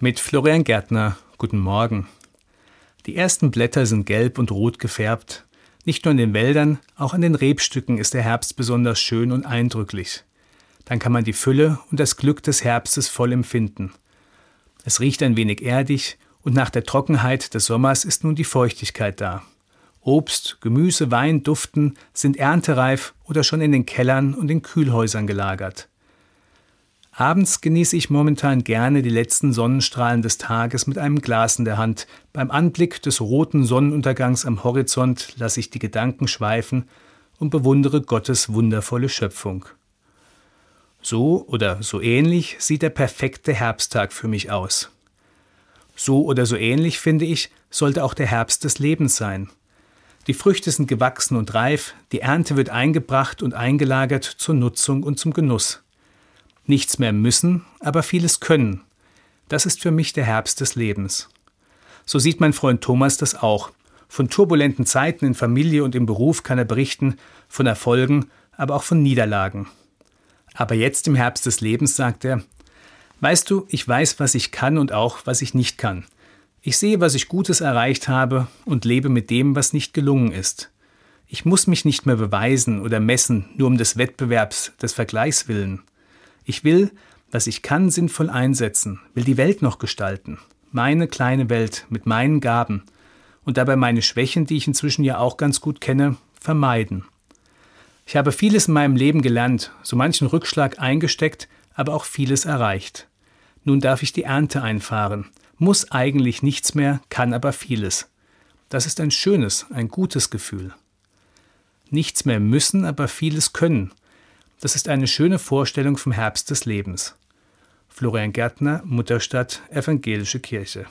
Mit Florian Gärtner, guten Morgen. Die ersten Blätter sind gelb und rot gefärbt. Nicht nur in den Wäldern, auch an den Rebstücken ist der Herbst besonders schön und eindrücklich. Dann kann man die Fülle und das Glück des Herbstes voll empfinden. Es riecht ein wenig erdig und nach der Trockenheit des Sommers ist nun die Feuchtigkeit da. Obst, Gemüse, Wein duften, sind erntereif oder schon in den Kellern und in Kühlhäusern gelagert. Abends genieße ich momentan gerne die letzten Sonnenstrahlen des Tages mit einem Glas in der Hand. Beim Anblick des roten Sonnenuntergangs am Horizont lasse ich die Gedanken schweifen und bewundere Gottes wundervolle Schöpfung. So oder so ähnlich sieht der perfekte Herbsttag für mich aus. So oder so ähnlich, finde ich, sollte auch der Herbst des Lebens sein. Die Früchte sind gewachsen und reif, die Ernte wird eingebracht und eingelagert zur Nutzung und zum Genuss. Nichts mehr müssen, aber vieles können. Das ist für mich der Herbst des Lebens. So sieht mein Freund Thomas das auch. Von turbulenten Zeiten in Familie und im Beruf kann er berichten, von Erfolgen, aber auch von Niederlagen. Aber jetzt im Herbst des Lebens sagt er, Weißt du, ich weiß, was ich kann und auch, was ich nicht kann. Ich sehe, was ich Gutes erreicht habe und lebe mit dem, was nicht gelungen ist. Ich muss mich nicht mehr beweisen oder messen, nur um des Wettbewerbs, des Vergleichs willen. Ich will, was ich kann, sinnvoll einsetzen, will die Welt noch gestalten, meine kleine Welt mit meinen Gaben und dabei meine Schwächen, die ich inzwischen ja auch ganz gut kenne, vermeiden. Ich habe vieles in meinem Leben gelernt, so manchen Rückschlag eingesteckt, aber auch vieles erreicht. Nun darf ich die Ernte einfahren, muss eigentlich nichts mehr, kann aber vieles. Das ist ein schönes, ein gutes Gefühl. Nichts mehr müssen, aber vieles können. Das ist eine schöne Vorstellung vom Herbst des Lebens. Florian Gärtner, Mutterstadt, Evangelische Kirche.